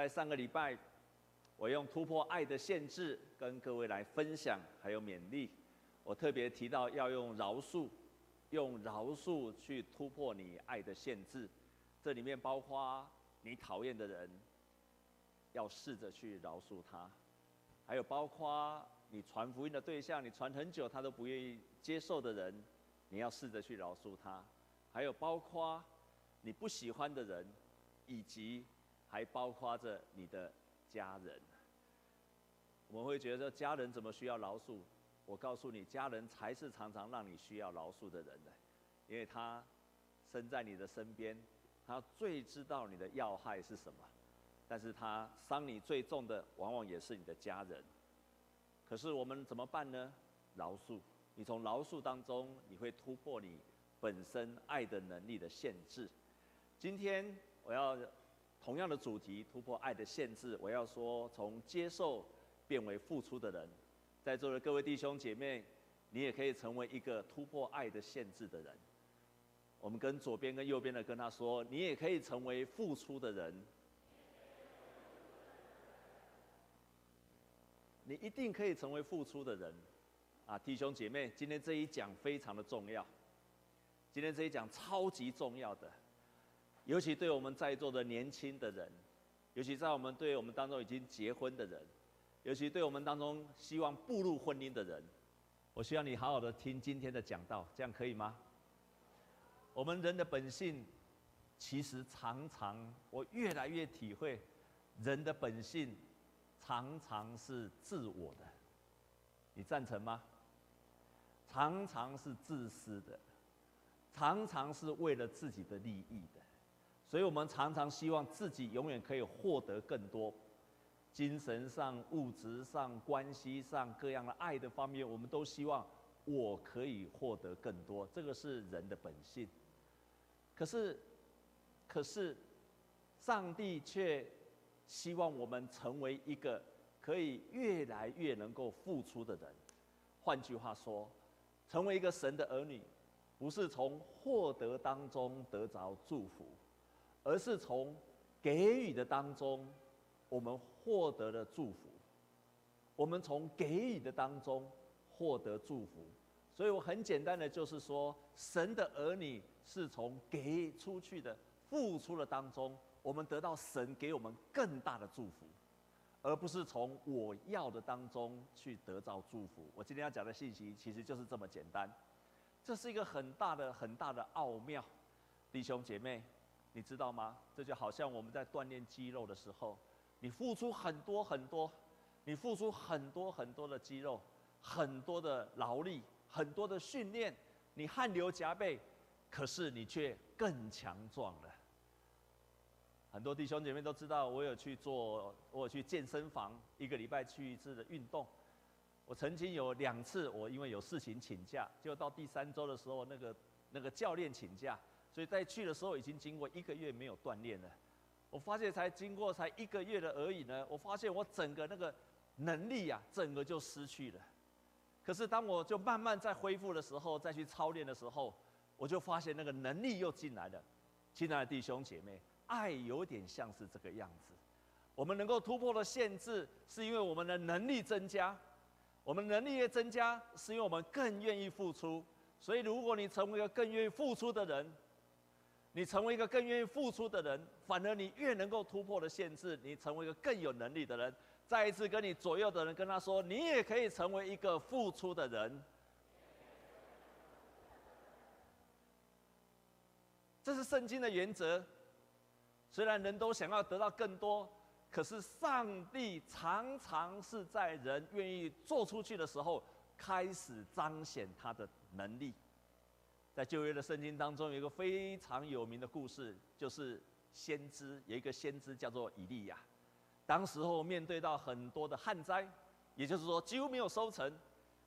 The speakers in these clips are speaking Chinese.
在上个礼拜，我用突破爱的限制跟各位来分享，还有勉励。我特别提到要用饶恕，用饶恕去突破你爱的限制。这里面包括你讨厌的人，要试着去饶恕他；还有包括你传福音的对象，你传很久他都不愿意接受的人，你要试着去饶恕他；还有包括你不喜欢的人，以及还包括着你的家人。我们会觉得家人怎么需要饶恕？我告诉你，家人才是常常让你需要饶恕的人的，因为他身在你的身边，他最知道你的要害是什么。但是他伤你最重的，往往也是你的家人。可是我们怎么办呢？饶恕，你从饶恕当中，你会突破你本身爱的能力的限制。今天我要同样的主题，突破爱的限制。我要说，从接受变为付出的人。在座的各位弟兄姐妹，你也可以成为一个突破爱的限制的人。我们跟左边跟右边的跟他说，你也可以成为付出的人。你一定可以成为付出的人，啊，弟兄姐妹，今天这一讲非常的重要，今天这一讲超级重要的，尤其对我们在座的年轻的人，尤其在我们对我们当中已经结婚的人。尤其对我们当中希望步入婚姻的人，我希望你好好的听今天的讲道，这样可以吗？我们人的本性，其实常常我越来越体会，人的本性常常是自我的，你赞成吗？常常是自私的，常常是为了自己的利益的，所以我们常常希望自己永远可以获得更多。精神上、物质上、关系上各样的爱的方面，我们都希望我可以获得更多。这个是人的本性。可是，可是，上帝却希望我们成为一个可以越来越能够付出的人。换句话说，成为一个神的儿女，不是从获得当中得着祝福，而是从给予的当中。我们获得了祝福，我们从给予的当中获得祝福，所以我很简单的就是说，神的儿女是从给出去的、付出的当中，我们得到神给我们更大的祝福，而不是从我要的当中去得到祝福。我今天要讲的信息其实就是这么简单，这是一个很大的、很大的奥妙，弟兄姐妹，你知道吗？这就好像我们在锻炼肌肉的时候。你付出很多很多，你付出很多很多的肌肉，很多的劳力，很多的训练，你汗流浃背，可是你却更强壮了。很多弟兄姐妹都知道，我有去做，我有去健身房，一个礼拜去一次的运动。我曾经有两次，我因为有事情请假，就到第三周的时候，那个那个教练请假，所以在去的时候已经经过一个月没有锻炼了。我发现才经过才一个月的而已呢，我发现我整个那个能力呀、啊，整个就失去了。可是当我就慢慢在恢复的时候，再去操练的时候，我就发现那个能力又进来了。亲爱的弟兄姐妹，爱有点像是这个样子。我们能够突破的限制，是因为我们的能力增加。我们能力越增加，是因为我们更愿意付出。所以，如果你成为一个更愿意付出的人，你成为一个更愿意付出的人，反而你越能够突破的限制，你成为一个更有能力的人。再一次跟你左右的人跟他说，你也可以成为一个付出的人。这是圣经的原则。虽然人都想要得到更多，可是上帝常常是在人愿意做出去的时候，开始彰显他的能力。在旧约的圣经当中，有一个非常有名的故事，就是先知有一个先知叫做以利亚。当时候面对到很多的旱灾，也就是说几乎没有收成。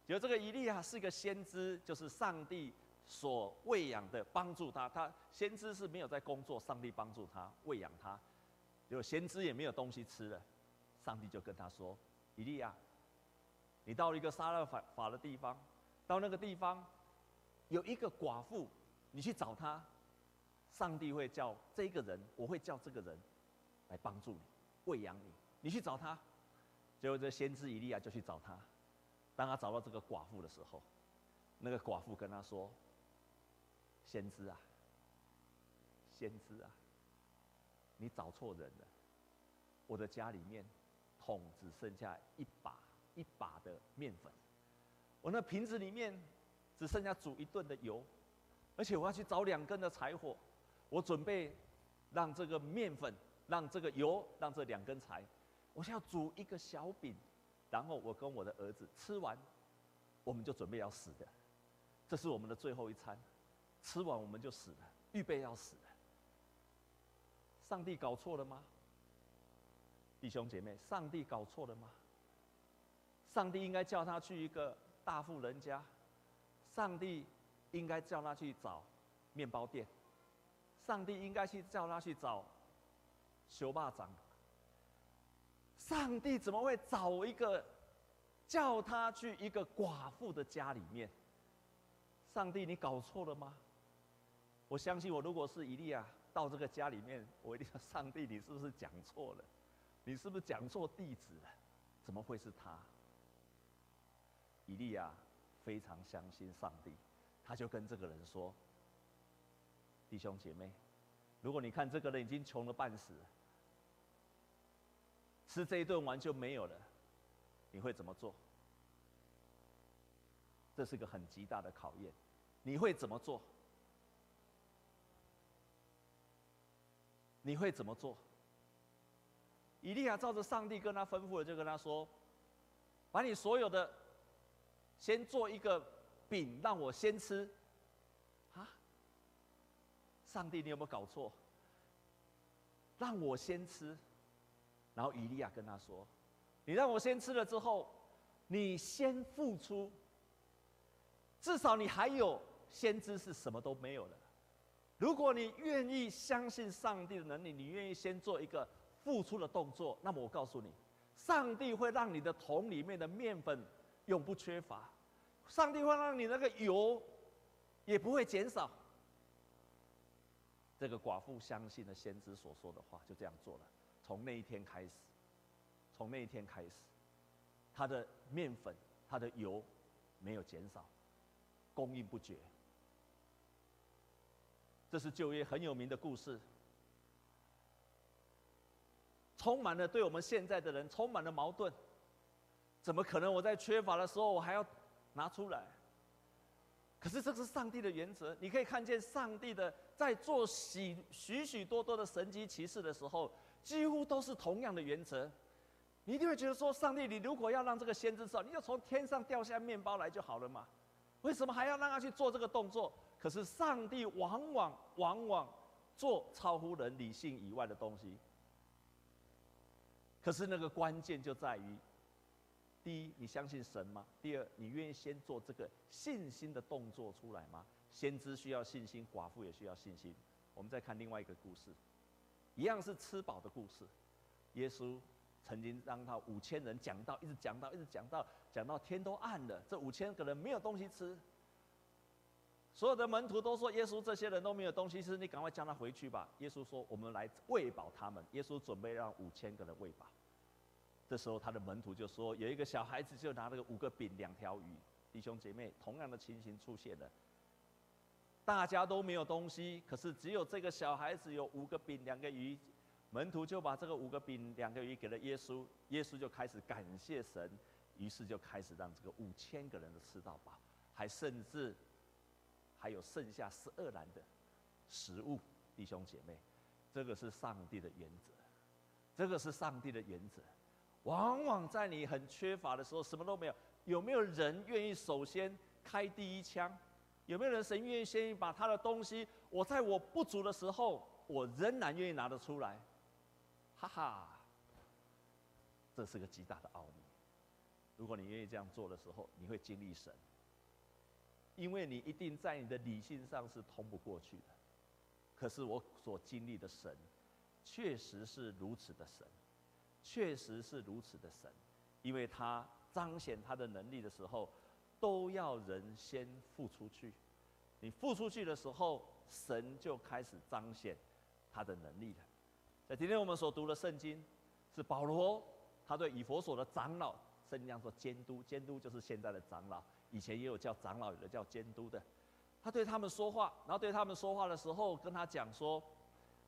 有这个以利亚是一个先知，就是上帝所喂养的，帮助他。他先知是没有在工作，上帝帮助他喂养他。结果先知也没有东西吃了，上帝就跟他说：“以利亚，你到了一个撒勒法法的地方，到那个地方。”有一个寡妇，你去找她，上帝会叫这个人，我会叫这个人来帮助你。喂养你。你去找他。结果这先知以利亚就去找他。当他找到这个寡妇的时候，那个寡妇跟他说：“先知啊，先知啊，你找错人了。我的家里面桶只剩下一把一把的面粉，我那瓶子里面只剩下煮一顿的油，而且我要去找两根的柴火。我准备让这个面粉、让这个油、让这两根柴，我想要煮一个小饼。”然后我跟我的儿子吃完，我们就准备要死的，这是我们的最后一餐，吃完我们就死了，预备要死了。上帝搞错了吗？弟兄姐妹，上帝搞错了吗？上帝应该叫他去一个大富人家，上帝应该叫他去找面包店，上帝应该去叫他去找修霸掌。上帝怎么会找一个叫他去一个寡妇的家里面？上帝，你搞错了吗？我相信，我如果是以利亚到这个家里面，我一定说：上帝，你是不是讲错了？你是不是讲错地址了？怎么会是他？以利亚非常相信上帝，他就跟这个人说：“弟兄姐妹，如果你看这个人已经穷了半死。”吃这一顿完就没有了，你会怎么做？这是个很极大的考验，你会怎么做？你会怎么做？以利亚照着上帝跟他吩咐的，就跟他说：“把你所有的，先做一个饼，让我先吃。”啊？上帝，你有没有搞错？让我先吃。然后以利亚跟他说：“你让我先吃了之后，你先付出。至少你还有先知是什么都没有的。如果你愿意相信上帝的能力，你愿意先做一个付出的动作，那么我告诉你，上帝会让你的桶里面的面粉永不缺乏，上帝会让你那个油也不会减少。”这个寡妇相信了先知所说的话，就这样做了。从那一天开始，从那一天开始，他的面粉、他的油没有减少，供应不绝。这是旧约很有名的故事，充满了对我们现在的人充满了矛盾。怎么可能我在缺乏的时候我还要拿出来？可是这是上帝的原则，你可以看见上帝的在做许许许多多的神迹奇事的时候。几乎都是同样的原则，你一定会觉得说：上帝，你如果要让这个先知知道，你就从天上掉下面包来就好了嘛？为什么还要让他去做这个动作？可是上帝往往往往做超乎人理性以外的东西。可是那个关键就在于：第一，你相信神吗？第二，你愿意先做这个信心的动作出来吗？先知需要信心，寡妇也需要信心。我们再看另外一个故事。一样是吃饱的故事。耶稣曾经让他五千人讲到，一直讲到，一直讲到，讲到天都暗了。这五千个人没有东西吃，所有的门徒都说：“耶稣，这些人都没有东西吃，你赶快叫他回去吧。”耶稣说：“我们来喂饱他们。”耶稣准备让五千个人喂饱。这时候他的门徒就说：“有一个小孩子就拿了个五个饼两条鱼。”弟兄姐妹，同样的情形出现了。大家都没有东西，可是只有这个小孩子有五个饼两个鱼，门徒就把这个五个饼两个鱼给了耶稣，耶稣就开始感谢神，于是就开始让这个五千个人都吃到饱，还甚至还有剩下十二篮的食物，弟兄姐妹，这个是上帝的原则，这个是上帝的原则，往往在你很缺乏的时候，什么都没有，有没有人愿意首先开第一枪？有没有人神愿意先把他的东西？我在我不足的时候，我仍然愿意拿得出来，哈哈，这是个极大的奥秘。如果你愿意这样做的时候，你会经历神，因为你一定在你的理性上是通不过去的。可是我所经历的神，确实是如此的神，确实是如此的神，因为他彰显他的能力的时候。都要人先付出去，你付出去的时候，神就开始彰显他的能力了。在今天我们所读的圣经，是保罗，他对以弗所的长老，圣经说监督，监督就是现在的长老，以前也有叫长老，有的叫监督的。他对他们说话，然后对他们说话的时候，跟他讲说，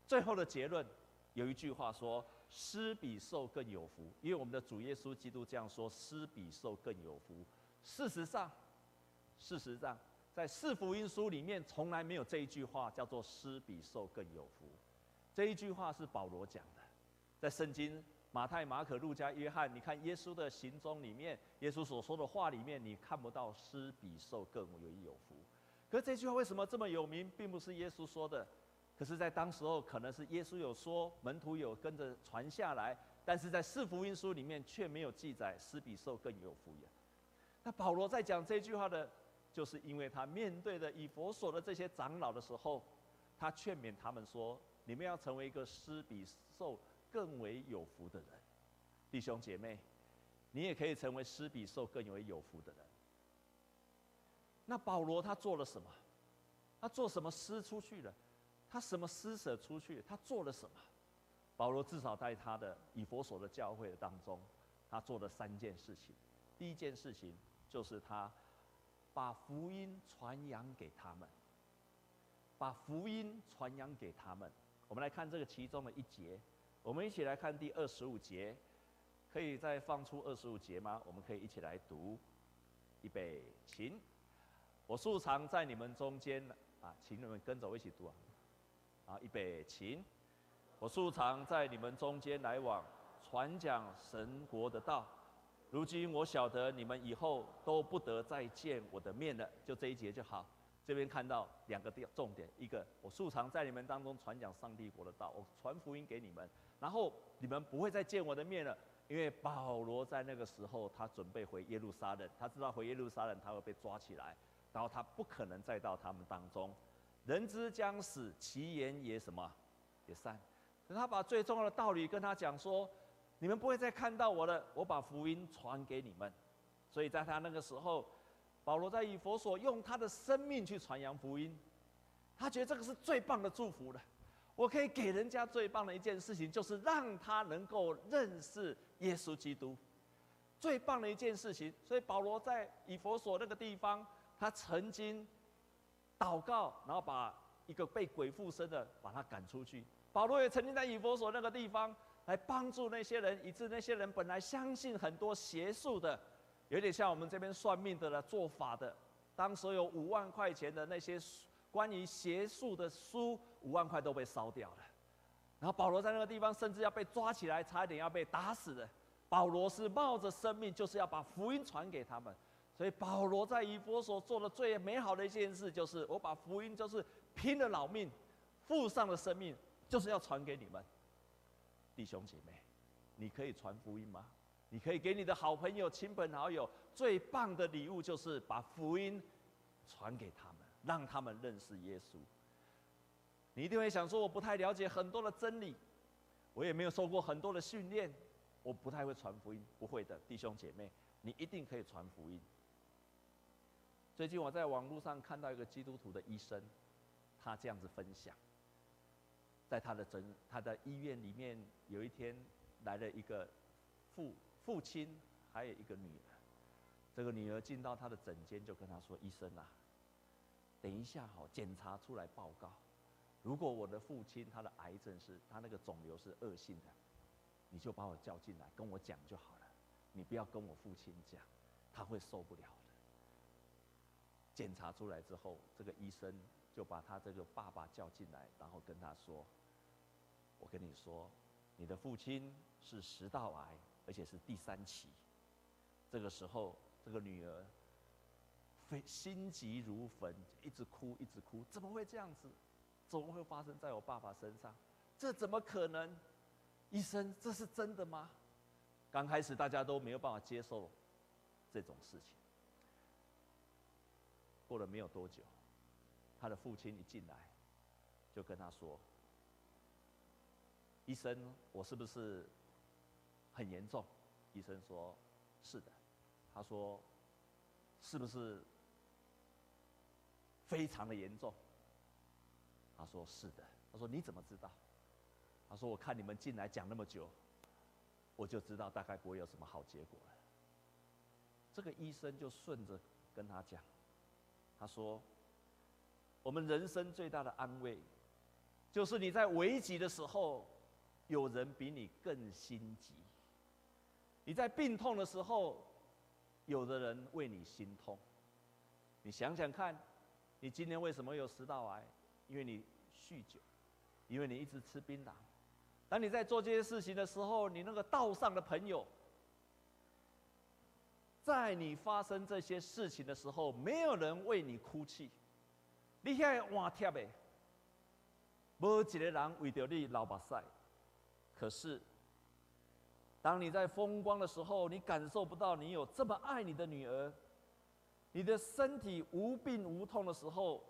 最后的结论有一句话说：施比受更有福，因为我们的主耶稣基督这样说：施比受更有福。事实上，事实上，在四福音书里面从来没有这一句话叫做“施比受更有福”。这一句话是保罗讲的，在圣经马太、马可、路加、约翰，你看耶稣的行踪里面，耶稣所说的话里面，你看不到“施比受更为有福”。可是这句话为什么这么有名？并不是耶稣说的，可是，在当时候可能是耶稣有说，门徒有跟着传下来，但是在四福音书里面却没有记载“施比受更有福”呀。那保罗在讲这句话的，就是因为他面对的以弗所的这些长老的时候，他劝勉他们说：“你们要成为一个施比受更为有福的人，弟兄姐妹，你也可以成为施比受更为有福的人。”那保罗他做了什么？他做什么施出去了？他什么施舍出去？他做了什么？保罗至少在他的以弗所的教会的当中，他做了三件事情。第一件事情就是他把福音传扬给他们，把福音传扬给他们。我们来看这个其中的一节，我们一起来看第二十五节，可以再放出二十五节吗？我们可以一起来读，预备，请。我素常在你们中间啊，请你们跟着我一起读啊。啊，预备，请。我素常在你们中间来往，传讲神国的道。如今我晓得你们以后都不得再见我的面了，就这一节就好。这边看到两个重点：一个，我素常在你们当中传讲上帝国的道，我传福音给你们，然后你们不会再见我的面了，因为保罗在那个时候他准备回耶路撒冷，他知道回耶路撒冷他会被抓起来。然后他不可能再到他们当中，人之将死，其言也什么，也善。他把最重要的道理跟他讲说，你们不会再看到我了，我把福音传给你们。所以在他那个时候，保罗在以弗所用他的生命去传扬福音，他觉得这个是最棒的祝福了。我可以给人家最棒的一件事情，就是让他能够认识耶稣基督，最棒的一件事情。所以保罗在以弗所那个地方。他曾经祷告，然后把一个被鬼附身的把他赶出去。保罗也曾经在以弗所那个地方来帮助那些人，以致那些人本来相信很多邪术的，有点像我们这边算命的了，做法的。当时有五万块钱的那些关于邪术的书，五万块都被烧掉了。然后保罗在那个地方甚至要被抓起来，差一点要被打死的。保罗是冒着生命，就是要把福音传给他们。所以保罗在以弗所做的最美好的一件事，就是我把福音，就是拼了老命，付上了生命，就是要传给你们，弟兄姐妹，你可以传福音吗？你可以给你的好朋友、亲朋好友最棒的礼物，就是把福音传给他们，让他们认识耶稣。你一定会想说，我不太了解很多的真理，我也没有受过很多的训练，我不太会传福音。不会的，弟兄姐妹，你一定可以传福音。最近我在网络上看到一个基督徒的医生，他这样子分享，在他的诊他的医院里面，有一天来了一个父父亲，还有一个女儿。这个女儿进到他的诊间，就跟他说：“医生啊，等一下好，检查出来报告，如果我的父亲他的癌症是他那个肿瘤是恶性的，你就把我叫进来跟我讲就好了，你不要跟我父亲讲，他会受不了。”检查出来之后，这个医生就把他这个爸爸叫进来，然后跟他说：“我跟你说，你的父亲是食道癌，而且是第三期。”这个时候，这个女儿非心急如焚，一直哭，一直哭。怎么会这样子？怎么会发生在我爸爸身上？这怎么可能？医生，这是真的吗？刚开始大家都没有办法接受这种事情。过了没有多久，他的父亲一进来，就跟他说：“医生，我是不是很严重？”医生说：“是的。”他说：“是不是非常的严重？”他说：“是的。”他说：“你怎么知道？”他说：“我看你们进来讲那么久，我就知道大概不会有什么好结果了。这个医生就顺着跟他讲，他说：“我们人生最大的安慰，就是你在危急的时候，有人比你更心急；你在病痛的时候，有的人为你心痛。你想想看，你今天为什么有食道癌？因为你酗酒，因为你一直吃槟榔。当你在做这些事情的时候，你那个道上的朋友，在你发生这些事情的时候，没有人为你哭泣。你现在换贴的，没一个人为着你流目屎。可是，当你在风光的时候，你感受不到你有这么爱你的女儿，你的身体无病无痛的时候。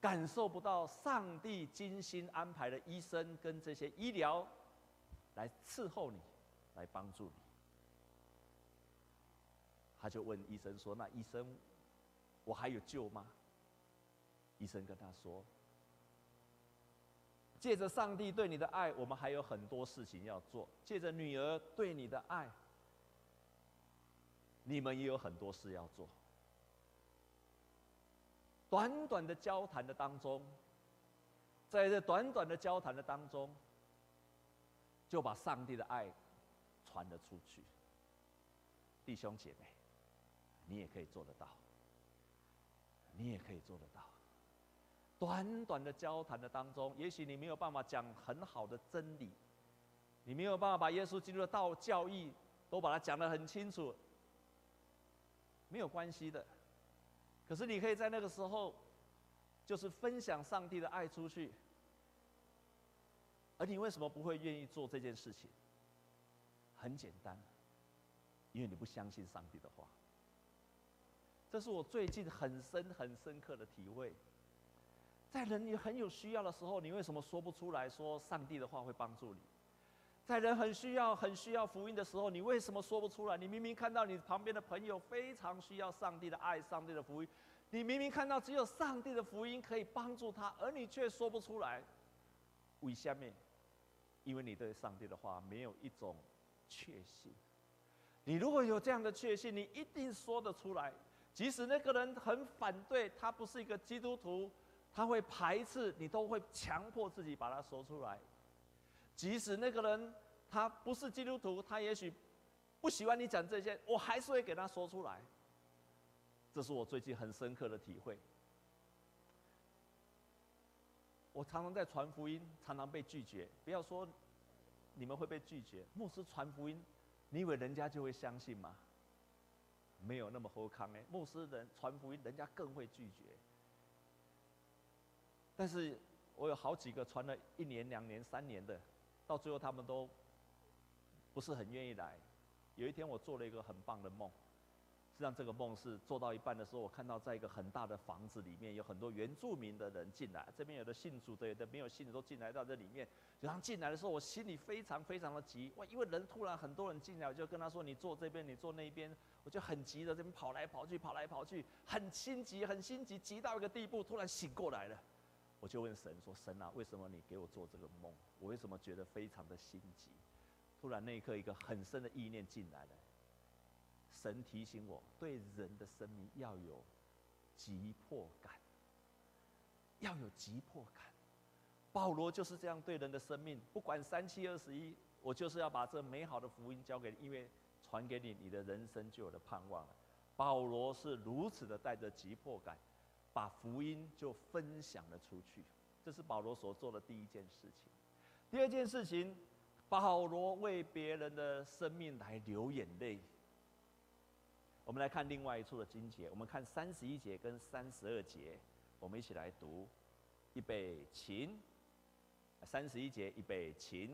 感受不到上帝精心安排的医生跟这些医疗来伺候你，来帮助你。他就问医生说：“那医生，我还有救吗？”医生跟他说：“借着上帝对你的爱，我们还有很多事情要做；借着女儿对你的爱，你们也有很多事要做。”短短的交谈的当中，在这短短的交谈的当中，就把上帝的爱传了出去。弟兄姐妹，你也可以做得到，你也可以做得到。短短的交谈的当中，也许你没有办法讲很好的真理，你没有办法把耶稣基督的道教义都把它讲得很清楚，没有关系的。可是你可以在那个时候，就是分享上帝的爱出去。而你为什么不会愿意做这件事情？很简单，因为你不相信上帝的话。这是我最近很深很深刻的体会。在人你很有需要的时候，你为什么说不出来说上帝的话会帮助你？在人很需要、很需要福音的时候，你为什么说不出来？你明明看到你旁边的朋友非常需要上帝的爱、上帝的福音，你明明看到只有上帝的福音可以帮助他，而你却说不出来。为什么？因为你对上帝的话没有一种确信。你如果有这样的确信，你一定说得出来。即使那个人很反对，他不是一个基督徒，他会排斥，你都会强迫自己把它说出来。即使那个人他不是基督徒，他也许不喜欢你讲这些，我还是会给他说出来。这是我最近很深刻的体会。我常常在传福音，常常被拒绝。不要说你们会被拒绝，牧师传福音，你以为人家就会相信吗？没有那么好康哎，牧师人传福音，人家更会拒绝。但是我有好几个传了一年、两年、三年的。到最后，他们都不是很愿意来。有一天，我做了一个很棒的梦。实际上，这个梦是做到一半的时候，我看到在一个很大的房子里面，有很多原住民的人进来。这边有的信主的，有的没有信的，都进来到这里面。然后进来的时候，我心里非常非常的急。哇，因为人突然很多人进来，我就跟他说：“你坐这边，你坐那边。”我就很急的这边跑来跑去，跑来跑去，很心急，很心急，急到一个地步，突然醒过来了。我就问神说：“神啊，为什么你给我做这个梦？我为什么觉得非常的心急？”突然那一刻，一个很深的意念进来了。神提醒我，对人的生命要有急迫感，要有急迫感。保罗就是这样对人的生命，不管三七二十一，我就是要把这美好的福音交给你，因为传给你，你的人生就有了盼望了。保罗是如此的带着急迫感。把福音就分享了出去，这是保罗所做的第一件事情。第二件事情，保罗为别人的生命来流眼泪。我们来看另外一处的经节，我们看三十一节跟三十二节，我们一起来读。预备起，三十一节预备起。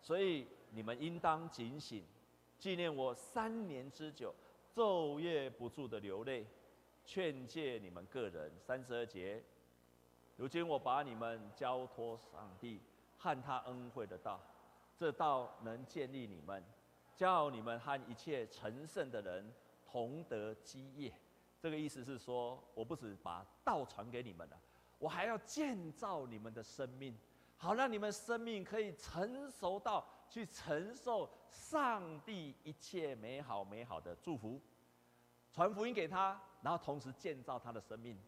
所以你们应当警醒，纪念我三年之久，昼夜不住的流泪。劝诫你们个人，三十二节。如今我把你们交托上帝和他恩惠的道，这道能建立你们，叫你们和一切成圣的人同德基业。这个意思是说，我不止把道传给你们了，我还要建造你们的生命，好让你们生命可以成熟到去承受上帝一切美好美好的祝福，传福音给他，然后同时建造他的生命。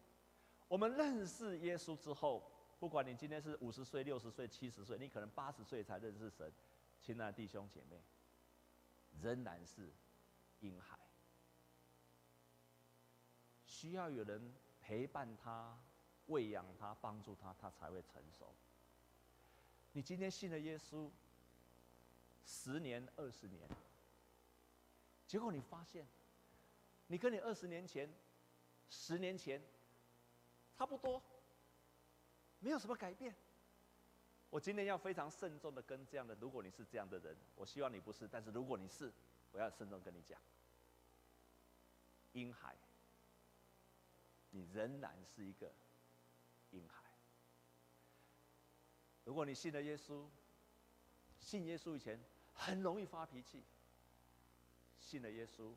我们认识耶稣之后，不管你今天是五十岁、六十岁、七十岁，你可能八十岁才认识神，亲爱的弟兄姐妹，仍然是婴孩，需要有人陪伴他、喂养他、帮助他，他才会成熟。你今天信了耶稣。十年、二十年，结果你发现，你跟你二十年前、十年前差不多，没有什么改变。我今天要非常慎重的跟这样的，如果你是这样的人，我希望你不是，但是如果你是，我要慎重跟你讲，婴孩，你仍然是一个婴孩。如果你信了耶稣，信耶稣以前。很容易发脾气。信了耶稣，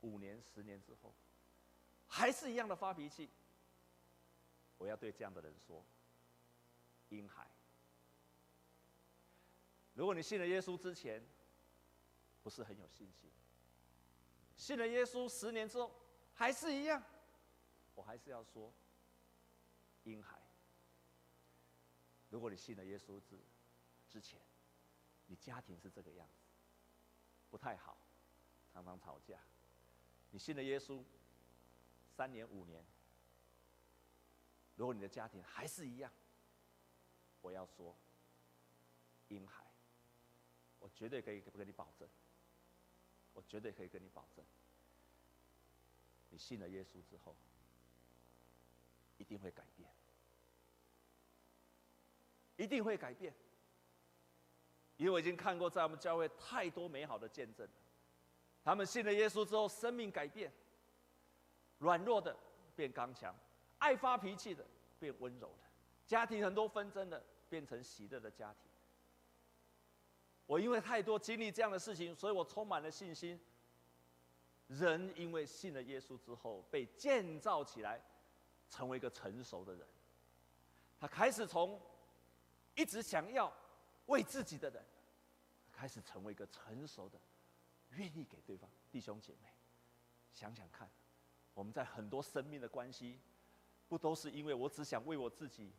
五年、十年之后，还是一样的发脾气。我要对这样的人说：婴孩，如果你信了耶稣之前，不是很有信心，信了耶稣十年之后还是一样，我还是要说：婴孩，如果你信了耶稣之之前。你家庭是这个样子，不太好，常常吵架。你信了耶稣三年五年，如果你的家庭还是一样，我要说，婴孩，我绝对可以跟你保证，我绝对可以跟你保证，你信了耶稣之后，一定会改变，一定会改变。因为我已经看过在我们教会太多美好的见证，他们信了耶稣之后，生命改变，软弱的变刚强，爱发脾气的变温柔的，家庭很多纷争的变成喜乐的家庭。我因为太多经历这样的事情，所以我充满了信心。人因为信了耶稣之后，被建造起来，成为一个成熟的人。他开始从一直想要。为自己的人，开始成为一个成熟的，愿意给对方弟兄姐妹。想想看，我们在很多生命的关系，不都是因为我只想为我自己，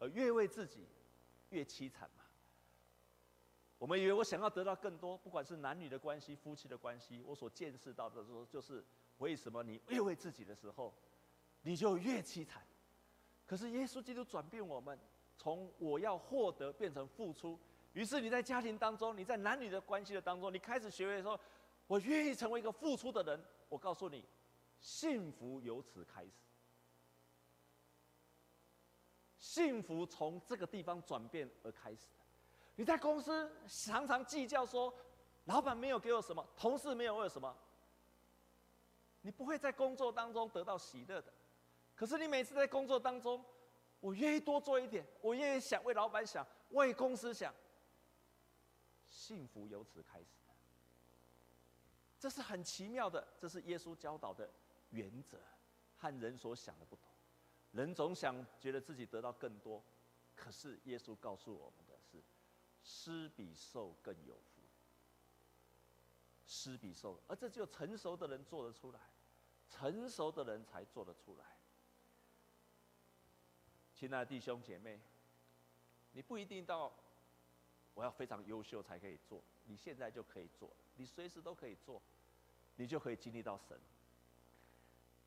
而越为自己越凄惨吗？我们以为我想要得到更多，不管是男女的关系、夫妻的关系，我所见识到的说，就是为什么你越为自己的时候，你就越凄惨。可是耶稣基督转变我们。从我要获得变成付出，于是你在家庭当中，你在男女的关系的当中，你开始学会说，我愿意成为一个付出的人。我告诉你，幸福由此开始。幸福从这个地方转变而开始。你在公司常常计较说，老板没有给我什么，同事没有为什么，你不会在工作当中得到喜乐的。可是你每次在工作当中，我愿意多做一点，我愿意想为老板想，为公司想。幸福由此开始，这是很奇妙的，这是耶稣教导的原则，和人所想的不同。人总想觉得自己得到更多，可是耶稣告诉我们的是，施比受更有福。施比受，而这只有成熟的人做得出来，成熟的人才做得出来。亲爱的弟兄姐妹，你不一定到我要非常优秀才可以做，你现在就可以做，你随时都可以做，你就可以经历到神。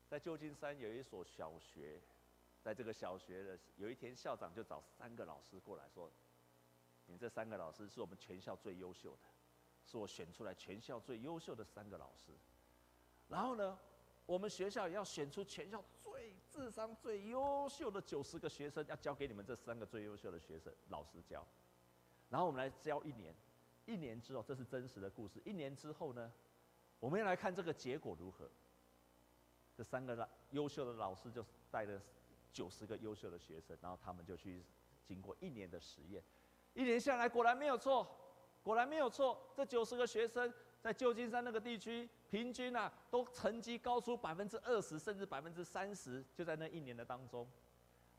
在旧金山有一所小学，在这个小学的有一天，校长就找三个老师过来说：“你这三个老师是我们全校最优秀的，是我选出来全校最优秀的三个老师。然后呢，我们学校也要选出全校最。”智商最优秀的九十个学生要交给你们这三个最优秀的学生老师教，然后我们来教一年，一年之后，这是真实的故事。一年之后呢，我们要来看这个结果如何。这三个优秀的老师就带了九十个优秀的学生，然后他们就去经过一年的实验，一年下来果然没有错，果然没有错，这九十个学生。在旧金山那个地区，平均啊，都成绩高出百分之二十，甚至百分之三十，就在那一年的当中。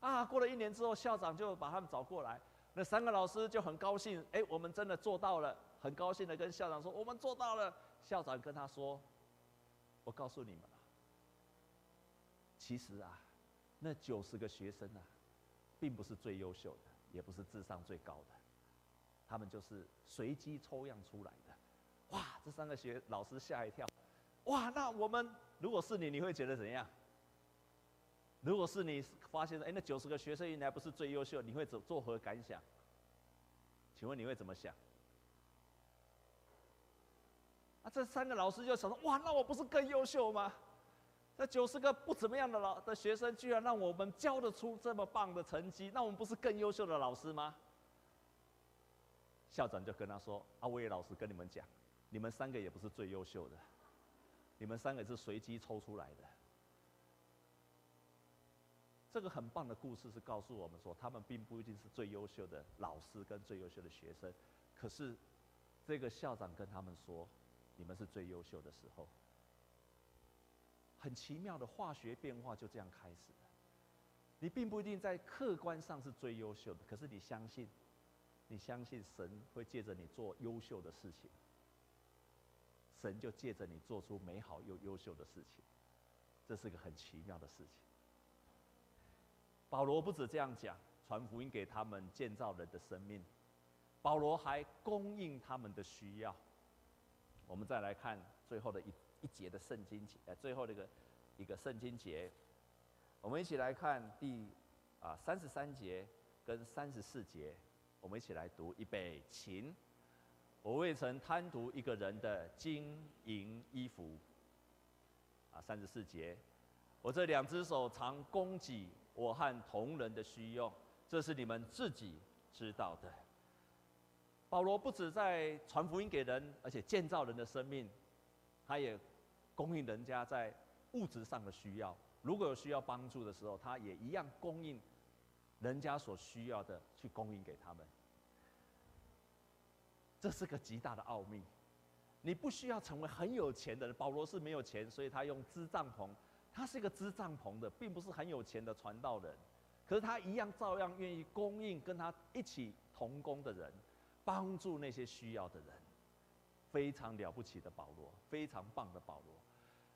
啊，过了一年之后，校长就把他们找过来，那三个老师就很高兴，哎，我们真的做到了，很高兴的跟校长说，我们做到了。校长跟他说，我告诉你们了，其实啊，那九十个学生啊，并不是最优秀的，也不是智商最高的，他们就是随机抽样出来的。这三个学老师吓一跳，哇，那我们如果是你，你会觉得怎样？如果是你发现，哎，那九十个学生原来不是最优秀，你会怎作何感想？请问你会怎么想？啊，这三个老师就想说，哇，那我不是更优秀吗？这九十个不怎么样的老的学生，居然让我们教得出这么棒的成绩，那我们不是更优秀的老师吗？校长就跟他说，啊，我也老师跟你们讲，你们三个也不是最优秀的，你们三个是随机抽出来的。这个很棒的故事是告诉我们说，他们并不一定是最优秀的老师跟最优秀的学生，可是这个校长跟他们说，你们是最优秀的时候，很奇妙的化学变化就这样开始了。你并不一定在客观上是最优秀的，可是你相信，你相信神会借着你做优秀的事情，神就借着你做出美好又优秀的事情，这是个很奇妙的事情。保罗不止这样讲，传福音给他们，建造人的生命。保罗还供应他们的需要。我们再来看最后的一一节的圣经节，呃，最后那个一个圣经节。我们一起来看第啊三十三节跟三十四节，我们一起来读预备起。我未曾贪图一个人的金银衣服。啊，三十四节，我这两只手常供给。我和同人的需用，这是你们自己知道的。保罗不止在传福音给人，而且建造人的生命，他也供应人家在物质上的需要。如果有需要帮助的时候，他也一样供应人家所需要的，去供应给他们。这是个极大的奥秘。你不需要成为很有钱的人，保罗是没有钱，所以他用支帐篷。他是一个支帐篷的，并不是很有钱的传道人，可是他一样照样愿意供应跟他一起同工的人，帮助那些需要的人，非常了不起的保罗，非常棒的保罗。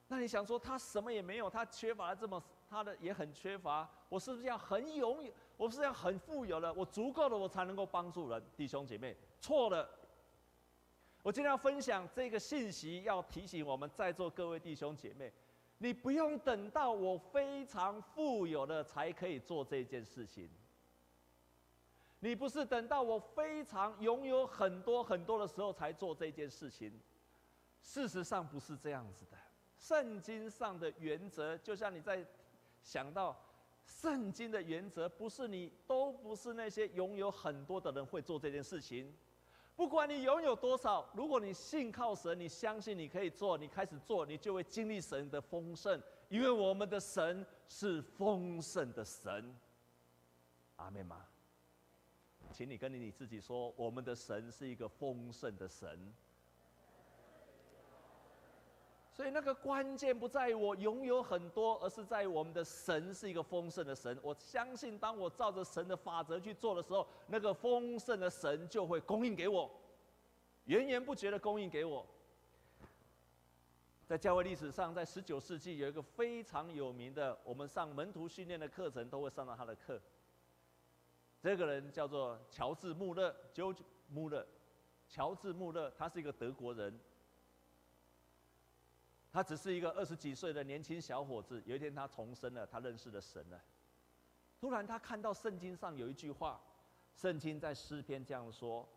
那你想说他什么也没有，他缺乏了这么，他的也很缺乏，我是不是要很拥有？我是不是要很富有了？我足够的我才能够帮助人？弟兄姐妹，错了。我今天要分享这个信息，要提醒我们在座各位弟兄姐妹。你不用等到我非常富有了才可以做这件事情。你不是等到我非常拥有很多很多的时候才做这件事情。事实上不是这样子的。圣经上的原则，就像你在想到圣经的原则，不是你都不是那些拥有很多的人会做这件事情。不管你拥有多少，如果你信靠神，你相信你可以做，你开始做，你就会经历神的丰盛，因为我们的神是丰盛的神。阿门吗？请你跟你自己说，我们的神是一个丰盛的神。所以那个关键不在于我拥有很多，而是在于我们的神是一个丰盛的神。我相信，当我照着神的法则去做的时候，那个丰盛的神就会供应给我，源源不绝的供应给我。在教会历史上，在十九世纪有一个非常有名的，我们上门徒训练的课程都会上到他的课。这个人叫做乔治·穆勒 （George Muller）。乔治·穆勒，他是一个德国人。他只是一个二十几岁的年轻小伙子。有一天，他重生了，他认识了神了。突然，他看到圣经上有一句话，圣经在诗篇这样说：“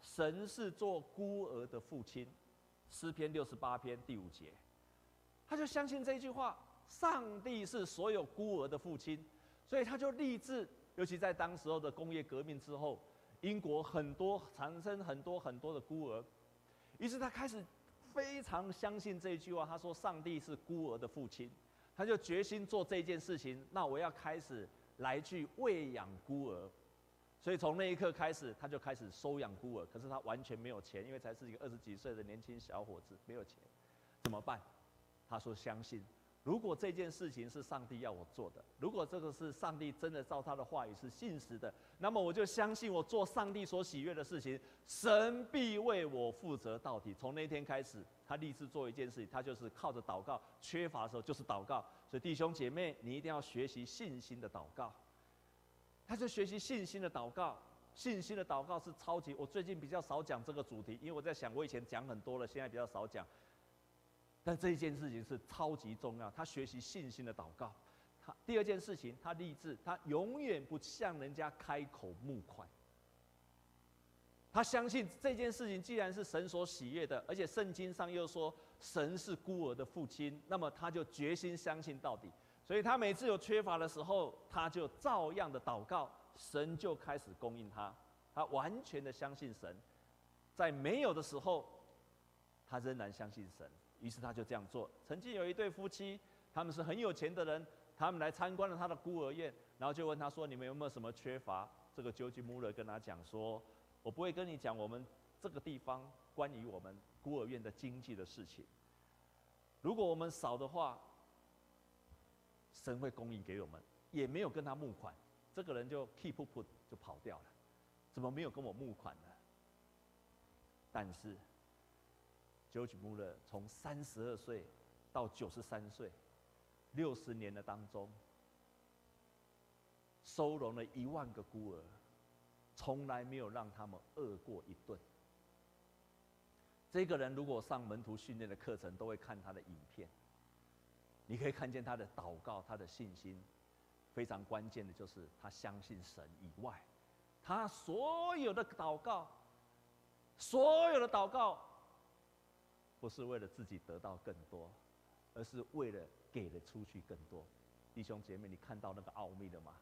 神是做孤儿的父亲。”诗篇六十八篇第五节，他就相信这句话：上帝是所有孤儿的父亲。所以，他就立志，尤其在当时候的工业革命之后，英国很多产生很多很多的孤儿，于是他开始。非常相信这句话，他说：“上帝是孤儿的父亲。”他就决心做这件事情。那我要开始来去喂养孤儿。所以从那一刻开始，他就开始收养孤儿。可是他完全没有钱，因为才是一个二十几岁的年轻小伙子，没有钱，怎么办？他说：“相信如果这件事情是上帝要我做的，如果这个是上帝真的照他的话语是信实的，那么我就相信我做上帝所喜悦的事情，神必为我负责到底。从那天开始，他立志做一件事情，他就是靠着祷告，缺乏的时候就是祷告。所以弟兄姐妹，你一定要学习信心的祷告。他就学习信心的祷告，信心的祷告是超级。我最近比较少讲这个主题，因为我在想，我以前讲很多了，现在比较少讲。但这一件事情是超级重要。他学习信心的祷告，他第二件事情，他立志，他永远不向人家开口募款。他相信这件事情既然是神所喜悦的，而且圣经上又说神是孤儿的父亲，那么他就决心相信到底。所以他每次有缺乏的时候，他就照样的祷告，神就开始供应他。他完全的相信神，在没有的时候，他仍然相信神。于是他就这样做。曾经有一对夫妻，他们是很有钱的人，他们来参观了他的孤儿院，然后就问他说：“你们有没有什么缺乏？”这个 George Mueller 跟他讲说：“我不会跟你讲我们这个地方关于我们孤儿院的经济的事情。如果我们少的话，神会供应给我们。也没有跟他募款，这个人就 keep put 就跑掉了。怎么没有跟我募款呢？但是。George Mueller 从三十二岁到九十三岁，六十年的当中，收容了一万个孤儿，从来没有让他们饿过一顿。这个人如果上门徒训练的课程，都会看他的影片。你可以看见他的祷告，他的信心，非常关键的就是他相信神以外，他所有的祷告，所有的祷告。不是为了自己得到更多，而是为了给了出去更多。弟兄姐妹，你看到那个奥秘了吗？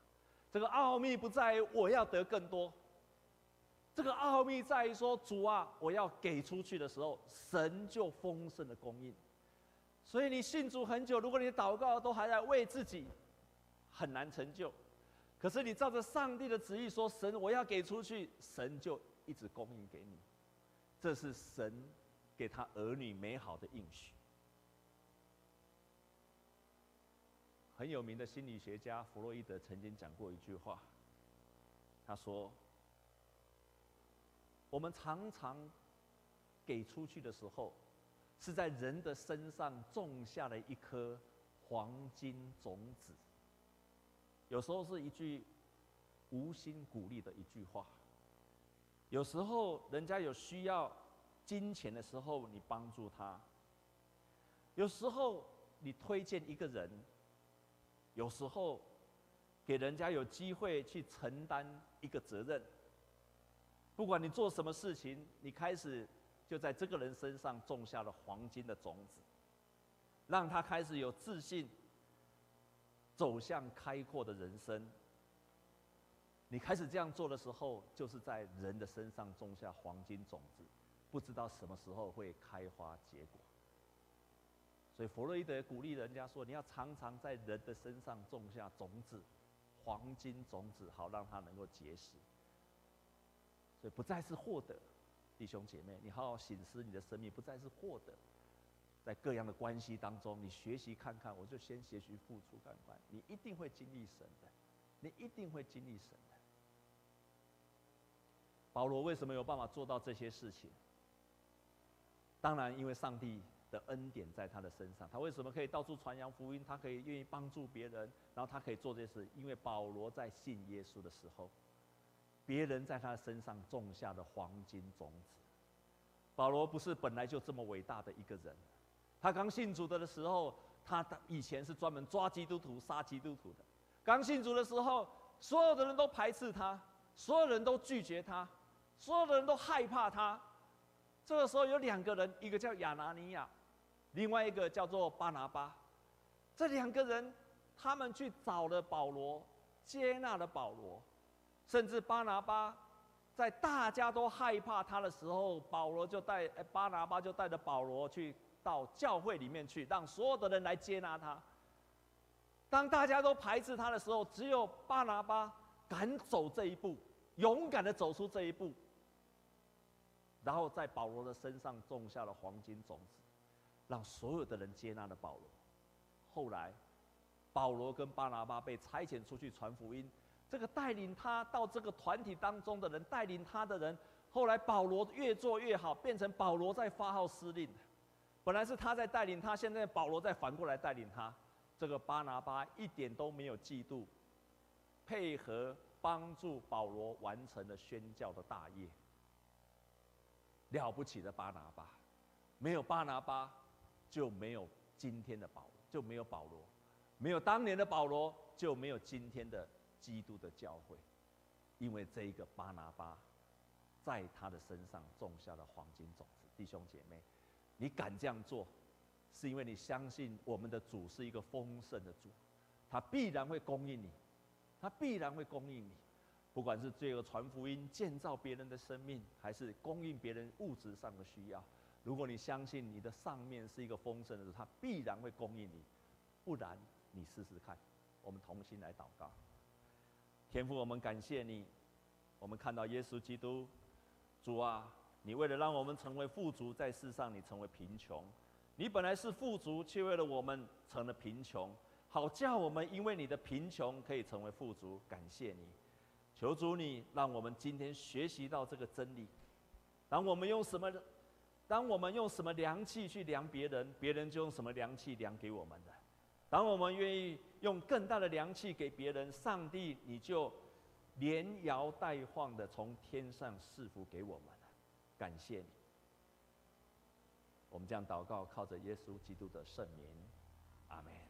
这个奥秘不在于我要得更多，这个奥秘在于说，主啊，我要给出去的时候，神就丰盛的供应。所以你信主很久，如果你祷告都还在为自己，很难成就。可是你照着上帝的旨意说，神我要给出去，神就一直供应给你。这是神。给他儿女美好的应许。很有名的心理学家弗洛伊德曾经讲过一句话，他说：“我们常常给出去的时候，是在人的身上种下了一颗黄金种子。有时候是一句无心鼓励的一句话，有时候人家有需要。”金钱的时候，你帮助他；有时候你推荐一个人；有时候给人家有机会去承担一个责任。不管你做什么事情，你开始就在这个人身上种下了黄金的种子，让他开始有自信，走向开阔的人生。你开始这样做的时候，就是在人的身上种下黄金种子。不知道什么时候会开花结果，所以弗洛伊德鼓励人家说：你要常常在人的身上种下种子，黄金种子，好让它能够结实。所以不再是获得，弟兄姐妹，你好好省思你的生命，不再是获得，在各样的关系当中，你学习看看，我就先学习付出看看，你一定会经历神的，你一定会经历神的。保罗为什么有办法做到这些事情？当然，因为上帝的恩典在他的身上，他为什么可以到处传扬福音？他可以愿意帮助别人，然后他可以做这些事。因为保罗在信耶稣的时候，别人在他身上种下的黄金种子。保罗不是本来就这么伟大的一个人，他刚信主的的时候，他以前是专门抓基督徒、杀基督徒的。刚信主的时候，所有的人都排斥他，所有人都拒绝他，所有的人都害怕他。这个时候有两个人，一个叫亚拿尼亚，另外一个叫做巴拿巴。这两个人，他们去找了保罗，接纳了保罗，甚至巴拿巴在大家都害怕他的时候，保罗就带巴拿巴就带着保罗去到教会里面去，让所有的人来接纳他。当大家都排斥他的时候，只有巴拿巴敢走这一步，勇敢的走出这一步。然后在保罗的身上种下了黄金种子，让所有的人接纳了保罗。后来，保罗跟巴拿巴被差遣出去传福音。这个带领他到这个团体当中的人，带领他的人，后来保罗越做越好，变成保罗在发号施令。本来是他在带领他，现在保罗在反过来带领他。这个巴拿巴一点都没有嫉妒，配合帮助保罗完成了宣教的大业。了不起的巴拿巴，没有巴拿巴就没有今天的保，就没有保罗，没有当年的保罗就没有今天的基督的教会，因为这一个巴拿巴在他的身上种下了黄金种子。弟兄姐妹，你敢这样做，是因为你相信我们的主是一个丰盛的主，他必然会供应你，他必然会供应你。不管是这个传福音、建造别人的生命，还是供应别人物质上的需要，如果你相信你的上面是一个丰盛的主，他必然会供应你。不然，你试试看。我们同心来祷告。天父，我们感谢你。我们看到耶稣基督，主啊，你为了让我们成为富足，在世上你成为贫穷。你本来是富足，却为了我们成了贫穷，好叫我们因为你的贫穷可以成为富足。感谢你。求主你让我们今天学习到这个真理。当我们用什么，当我们用什么量器去量别人，别人就用什么量器量给我们的。当我们愿意用更大的量器给别人，上帝你就连摇带晃的从天上赐福给我们。感谢你。我们这样祷告，靠着耶稣基督的圣名，阿门。